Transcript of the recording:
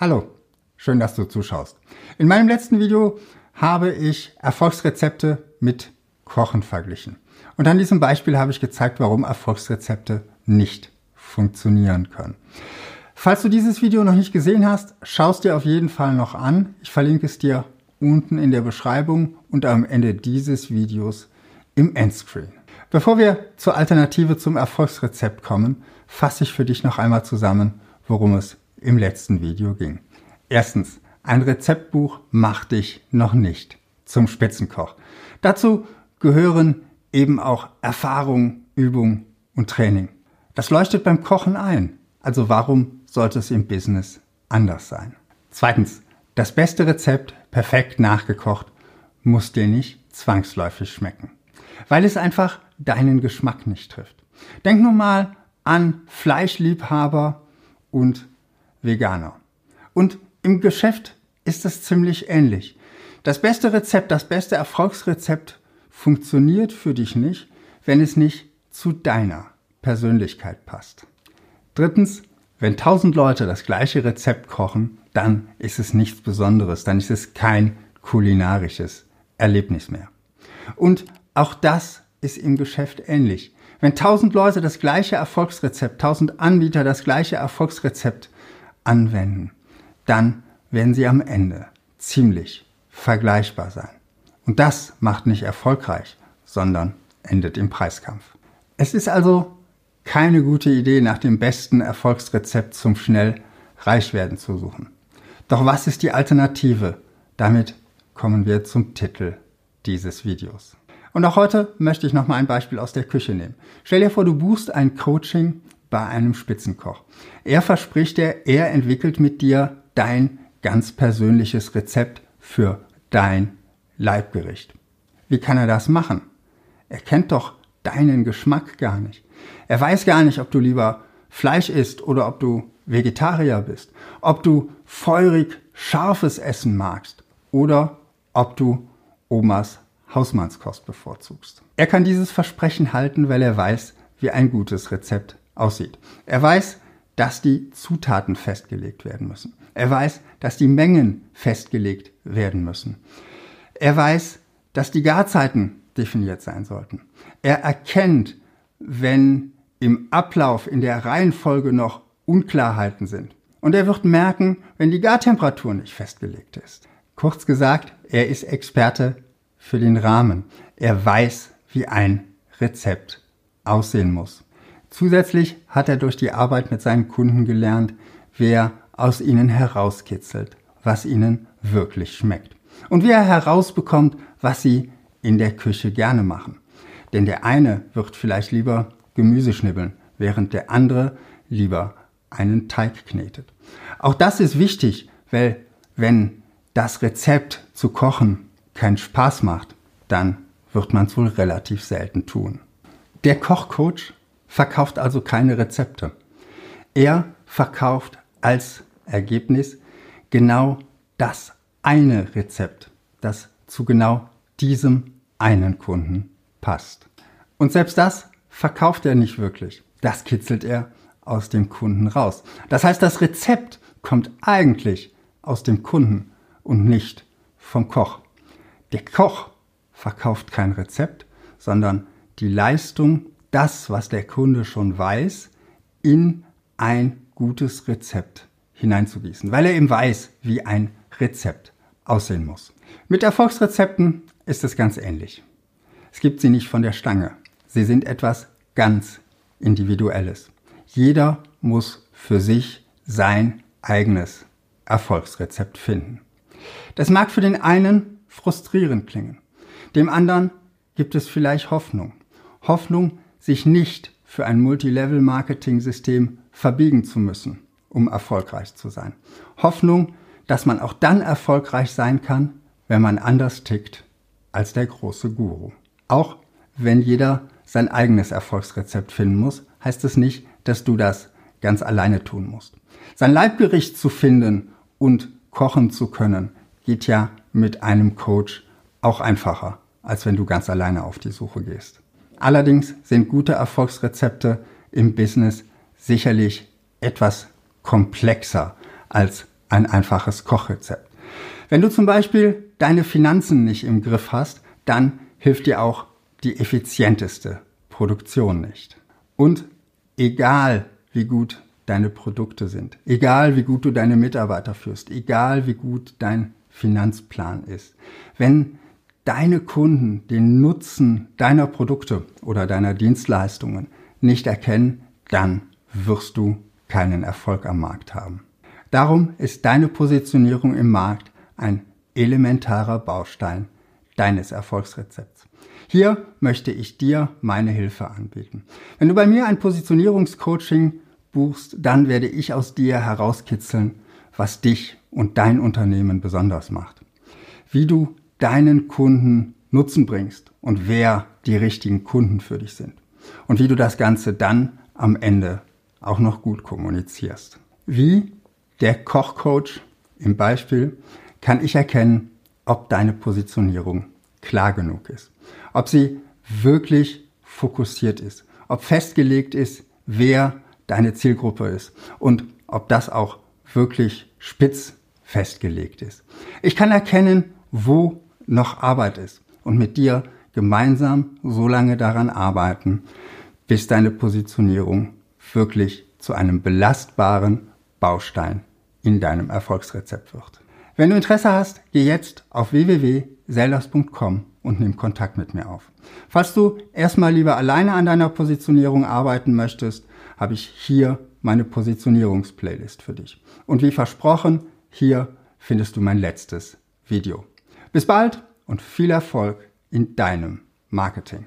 Hallo, schön, dass du zuschaust. In meinem letzten Video habe ich Erfolgsrezepte mit Kochen verglichen. Und an diesem Beispiel habe ich gezeigt, warum Erfolgsrezepte nicht funktionieren können. Falls du dieses Video noch nicht gesehen hast, schaust dir auf jeden Fall noch an. Ich verlinke es dir unten in der Beschreibung und am Ende dieses Videos im Endscreen. Bevor wir zur Alternative zum Erfolgsrezept kommen, fasse ich für dich noch einmal zusammen, worum es im letzten Video ging. Erstens, ein Rezeptbuch macht dich noch nicht zum Spitzenkoch. Dazu gehören eben auch Erfahrung, Übung und Training. Das leuchtet beim Kochen ein. Also warum sollte es im Business anders sein? Zweitens, das beste Rezept, perfekt nachgekocht, muss dir nicht zwangsläufig schmecken, weil es einfach deinen Geschmack nicht trifft. Denk nun mal an Fleischliebhaber und Veganer. Und im Geschäft ist es ziemlich ähnlich. Das beste Rezept, das beste Erfolgsrezept funktioniert für dich nicht, wenn es nicht zu deiner Persönlichkeit passt. Drittens, wenn tausend Leute das gleiche Rezept kochen, dann ist es nichts Besonderes, dann ist es kein kulinarisches Erlebnis mehr. Und auch das ist im Geschäft ähnlich. Wenn tausend Leute das gleiche Erfolgsrezept, tausend Anbieter das gleiche Erfolgsrezept anwenden, dann werden sie am Ende ziemlich vergleichbar sein. Und das macht nicht erfolgreich, sondern endet im Preiskampf. Es ist also keine gute Idee, nach dem besten Erfolgsrezept zum schnell Reichwerden zu suchen. Doch was ist die Alternative? Damit kommen wir zum Titel dieses Videos. Und auch heute möchte ich noch mal ein Beispiel aus der Küche nehmen. Stell dir vor, du buchst ein Coaching bei einem Spitzenkoch. Er verspricht dir, er entwickelt mit dir dein ganz persönliches Rezept für dein Leibgericht. Wie kann er das machen? Er kennt doch deinen Geschmack gar nicht. Er weiß gar nicht, ob du lieber Fleisch isst oder ob du Vegetarier bist, ob du feurig scharfes Essen magst oder ob du Omas Hausmannskost bevorzugst. Er kann dieses Versprechen halten, weil er weiß, wie ein gutes Rezept aussieht. Er weiß, dass die Zutaten festgelegt werden müssen. Er weiß, dass die Mengen festgelegt werden müssen. Er weiß, dass die Garzeiten definiert sein sollten. Er erkennt, wenn im Ablauf, in der Reihenfolge noch Unklarheiten sind. Und er wird merken, wenn die Gartemperatur nicht festgelegt ist. Kurz gesagt, er ist Experte für den Rahmen. Er weiß, wie ein Rezept aussehen muss. Zusätzlich hat er durch die Arbeit mit seinen Kunden gelernt, wer aus ihnen herauskitzelt, was ihnen wirklich schmeckt. Und wie er herausbekommt, was sie in der Küche gerne machen. Denn der eine wird vielleicht lieber Gemüse schnibbeln, während der andere lieber einen Teig knetet. Auch das ist wichtig, weil wenn das Rezept zu kochen keinen Spaß macht, dann wird man es wohl relativ selten tun. Der Kochcoach verkauft also keine Rezepte. Er verkauft als Ergebnis genau das eine Rezept, das zu genau diesem einen Kunden passt. Und selbst das verkauft er nicht wirklich. Das kitzelt er aus dem Kunden raus. Das heißt, das Rezept kommt eigentlich aus dem Kunden und nicht vom Koch. Der Koch verkauft kein Rezept, sondern die Leistung, das, was der Kunde schon weiß, in ein gutes Rezept hineinzugießen, weil er eben weiß, wie ein Rezept aussehen muss. Mit Erfolgsrezepten ist es ganz ähnlich. Es gibt sie nicht von der Stange. Sie sind etwas ganz Individuelles. Jeder muss für sich sein eigenes Erfolgsrezept finden. Das mag für den einen frustrierend klingen. Dem anderen gibt es vielleicht Hoffnung. Hoffnung, sich nicht für ein Multilevel-Marketing-System verbiegen zu müssen, um erfolgreich zu sein. Hoffnung, dass man auch dann erfolgreich sein kann, wenn man anders tickt als der große Guru. Auch wenn jeder sein eigenes Erfolgsrezept finden muss, heißt es nicht, dass du das ganz alleine tun musst. Sein Leibgericht zu finden und kochen zu können, geht ja mit einem Coach auch einfacher, als wenn du ganz alleine auf die Suche gehst. Allerdings sind gute Erfolgsrezepte im Business sicherlich etwas komplexer als ein einfaches Kochrezept. Wenn du zum Beispiel deine Finanzen nicht im Griff hast, dann hilft dir auch die effizienteste Produktion nicht. Und egal wie gut deine Produkte sind, egal wie gut du deine Mitarbeiter führst, egal wie gut dein Finanzplan ist, wenn deine Kunden den Nutzen deiner Produkte oder deiner Dienstleistungen nicht erkennen, dann wirst du keinen Erfolg am Markt haben. Darum ist deine Positionierung im Markt ein elementarer Baustein deines Erfolgsrezepts. Hier möchte ich dir meine Hilfe anbieten. Wenn du bei mir ein Positionierungscoaching buchst, dann werde ich aus dir herauskitzeln, was dich und dein Unternehmen besonders macht. Wie du deinen Kunden Nutzen bringst und wer die richtigen Kunden für dich sind. Und wie du das Ganze dann am Ende auch noch gut kommunizierst. Wie der Kochcoach im Beispiel kann ich erkennen, ob deine Positionierung klar genug ist, ob sie wirklich fokussiert ist, ob festgelegt ist, wer deine Zielgruppe ist und ob das auch wirklich spitz festgelegt ist. Ich kann erkennen, wo noch Arbeit ist und mit dir gemeinsam so lange daran arbeiten, bis deine Positionierung wirklich zu einem belastbaren Baustein in deinem Erfolgsrezept wird. Wenn du Interesse hast, geh jetzt auf www.sellers.com und nimm Kontakt mit mir auf. Falls du erstmal lieber alleine an deiner Positionierung arbeiten möchtest, habe ich hier meine Positionierungsplaylist für dich. Und wie versprochen, hier findest du mein letztes Video. Bis bald und viel Erfolg in deinem Marketing.